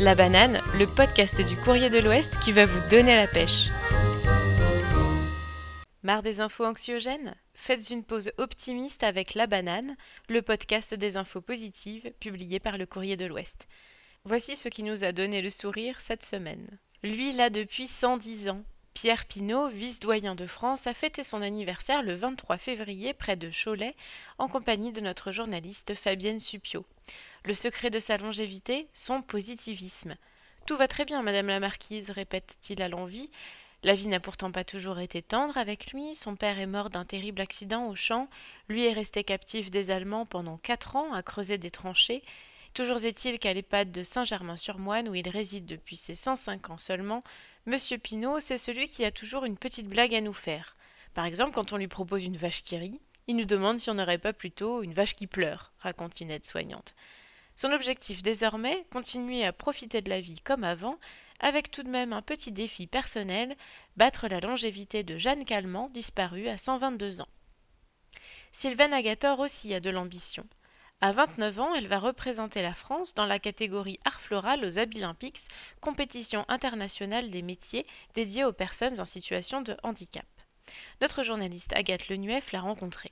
La Banane, le podcast du Courrier de l'Ouest qui va vous donner la pêche. Marre des infos anxiogènes? Faites une pause optimiste avec La Banane, le podcast des infos positives publié par le Courrier de l'Ouest. Voici ce qui nous a donné le sourire cette semaine. Lui là depuis 110 ans. Pierre Pinault, vice-doyen de France, a fêté son anniversaire le 23 février près de Cholet en compagnie de notre journaliste Fabienne Supio. Le secret de sa longévité, son positivisme. Tout va très bien, madame la marquise, répète-t-il à l'envie. La vie n'a pourtant pas toujours été tendre avec lui. Son père est mort d'un terrible accident au champ. Lui est resté captif des Allemands pendant quatre ans à creuser des tranchées. Toujours est-il qu'à l'EHPAD de Saint-Germain-sur-Moine, où il réside depuis ses 105 ans seulement, Monsieur Pinault, c'est celui qui a toujours une petite blague à nous faire. Par exemple, quand on lui propose une vache qui rit, il nous demande si on n'aurait pas plutôt une vache qui pleure, raconte une aide-soignante. Son objectif désormais, continuer à profiter de la vie comme avant, avec tout de même un petit défi personnel, battre la longévité de Jeanne Calment, disparue à 122 ans. Sylvaine Agator aussi a de l'ambition. À 29 ans, elle va représenter la France dans la catégorie art floral aux Abilympics, compétition internationale des métiers dédiée aux personnes en situation de handicap. Notre journaliste Agathe Lenuef l'a rencontrée.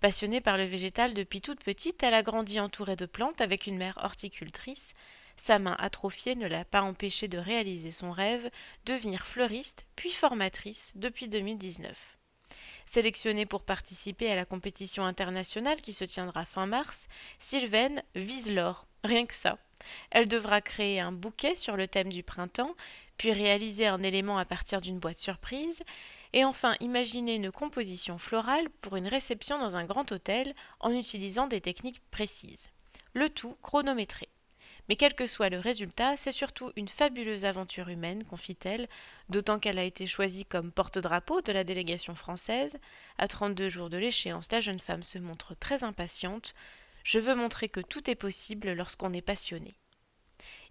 Passionnée par le végétal depuis toute petite, elle a grandi entourée de plantes avec une mère horticultrice. Sa main atrophiée ne l'a pas empêchée de réaliser son rêve, devenir fleuriste, puis formatrice depuis 2019. Sélectionnée pour participer à la compétition internationale qui se tiendra fin mars, Sylvaine vise l'or, rien que ça. Elle devra créer un bouquet sur le thème du printemps, puis réaliser un élément à partir d'une boîte surprise, et enfin imaginer une composition florale pour une réception dans un grand hôtel en utilisant des techniques précises. Le tout chronométré. Mais quel que soit le résultat, c'est surtout une fabuleuse aventure humaine, confie-t-elle, d'autant qu'elle a été choisie comme porte-drapeau de la délégation française. À 32 jours de l'échéance, la jeune femme se montre très impatiente. Je veux montrer que tout est possible lorsqu'on est passionné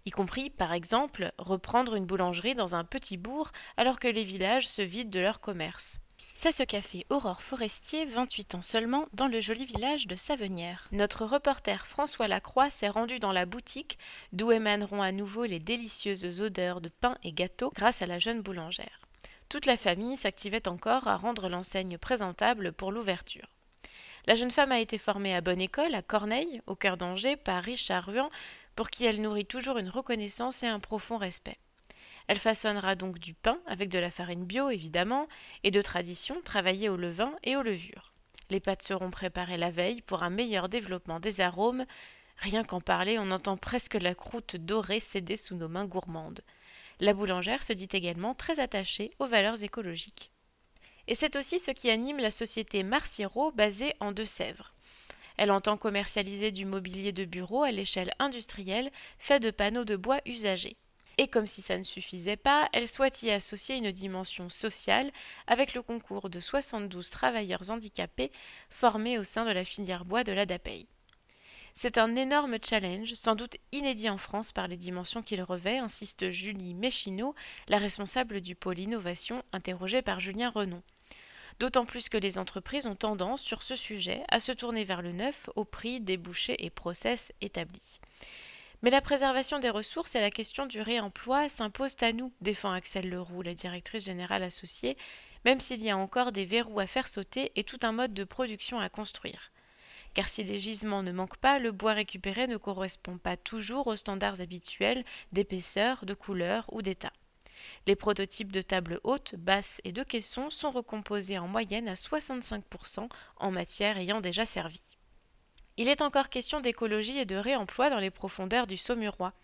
y compris, par exemple, reprendre une boulangerie dans un petit bourg alors que les villages se vident de leur commerce. C'est ce qu'a fait Aurore Forestier, 28 ans seulement, dans le joli village de Savenière. Notre reporter François Lacroix s'est rendu dans la boutique, d'où émaneront à nouveau les délicieuses odeurs de pain et gâteaux grâce à la jeune boulangère. Toute la famille s'activait encore à rendre l'enseigne présentable pour l'ouverture. La jeune femme a été formée à bonne école, à Corneille, au cœur d'Angers, par Richard Ruan, pour qui elle nourrit toujours une reconnaissance et un profond respect. Elle façonnera donc du pain avec de la farine bio évidemment et de tradition travaillée au levain et aux levures. Les pâtes seront préparées la veille pour un meilleur développement des arômes. Rien qu'en parler, on entend presque la croûte dorée céder sous nos mains gourmandes. La boulangère se dit également très attachée aux valeurs écologiques. Et c'est aussi ce qui anime la société Marciro basée en Deux-Sèvres. Elle entend commercialiser du mobilier de bureau à l'échelle industrielle fait de panneaux de bois usagés. Et comme si ça ne suffisait pas, elle souhaite y associer une dimension sociale avec le concours de 72 travailleurs handicapés formés au sein de la filière bois de la DAPEI. C'est un énorme challenge, sans doute inédit en France par les dimensions qu'il revêt, insiste Julie Méchineau, la responsable du pôle innovation interrogée par Julien Renon d'autant plus que les entreprises ont tendance, sur ce sujet, à se tourner vers le neuf au prix des et process établis. Mais la préservation des ressources et la question du réemploi s'imposent à nous, défend Axel Leroux, la directrice générale associée, même s'il y a encore des verrous à faire sauter et tout un mode de production à construire. Car si les gisements ne manquent pas, le bois récupéré ne correspond pas toujours aux standards habituels d'épaisseur, de couleur ou d'état. Les prototypes de tables hautes, basses et de caissons sont recomposés en moyenne à 65% en matière ayant déjà servi. Il est encore question d'écologie et de réemploi dans les profondeurs du Saumurois.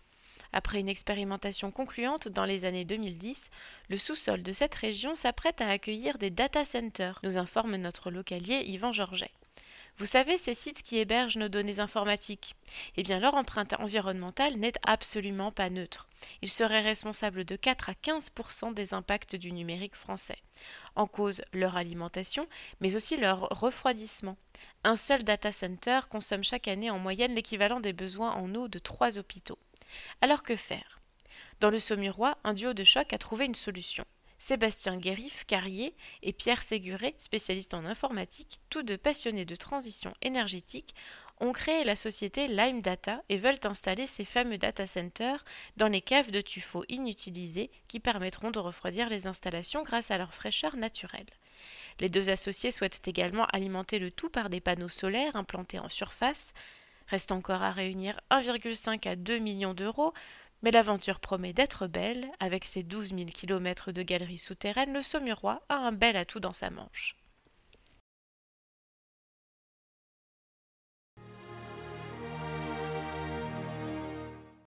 Après une expérimentation concluante dans les années 2010, le sous-sol de cette région s'apprête à accueillir des data centers, nous informe notre localier Yvan Georget. Vous savez, ces sites qui hébergent nos données informatiques, eh bien leur empreinte environnementale n'est absolument pas neutre. Ils seraient responsables de 4 à 15% des impacts du numérique français. En cause leur alimentation, mais aussi leur refroidissement. Un seul data center consomme chaque année en moyenne l'équivalent des besoins en eau de trois hôpitaux. Alors que faire? Dans le Saumurois, un duo de choc a trouvé une solution. Sébastien Guérif, Carrier, et Pierre Séguré, spécialiste en informatique, tous deux passionnés de transition énergétique, ont créé la société Lime Data et veulent installer ces fameux data centers dans les caves de tuffeau inutilisées qui permettront de refroidir les installations grâce à leur fraîcheur naturelle. Les deux associés souhaitent également alimenter le tout par des panneaux solaires implantés en surface. Reste encore à réunir 1,5 à 2 millions d'euros, mais l'aventure promet d'être belle. Avec ses 12 000 km de galeries souterraines, le Saumurois a un bel atout dans sa manche.